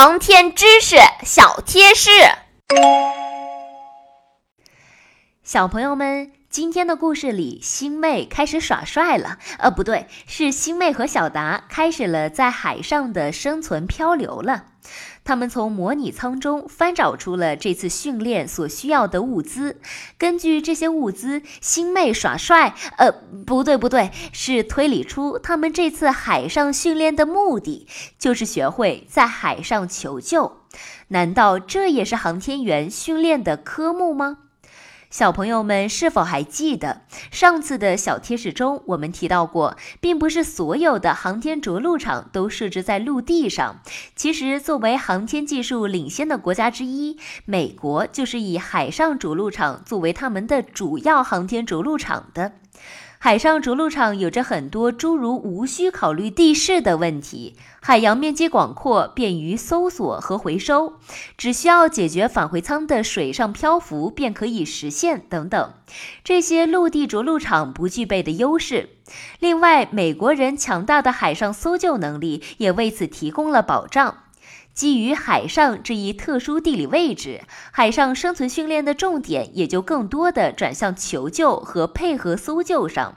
航天知识小贴士，小朋友们，今天的故事里，星妹开始耍帅了。呃，不对，是星妹和小达开始了在海上的生存漂流了。他们从模拟舱中翻找出了这次训练所需要的物资。根据这些物资，星妹耍帅，呃，不对不对，是推理出他们这次海上训练的目的，就是学会在海上求救。难道这也是航天员训练的科目吗？小朋友们是否还记得上次的小贴士中，我们提到过，并不是所有的航天着陆场都设置在陆地上。其实，作为航天技术领先的国家之一，美国就是以海上着陆场作为他们的主要航天着陆场的。海上着陆场有着很多诸如无需考虑地势的问题，海洋面积广阔，便于搜索和回收，只需要解决返回舱的水上漂浮便可以实现等等，这些陆地着陆场不具备的优势。另外，美国人强大的海上搜救能力也为此提供了保障。基于海上这一特殊地理位置，海上生存训练的重点也就更多的转向求救和配合搜救上。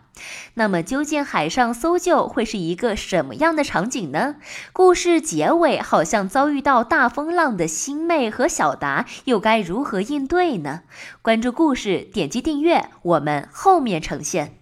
那么，究竟海上搜救会是一个什么样的场景呢？故事结尾好像遭遇到大风浪的星妹和小达又该如何应对呢？关注故事，点击订阅，我们后面呈现。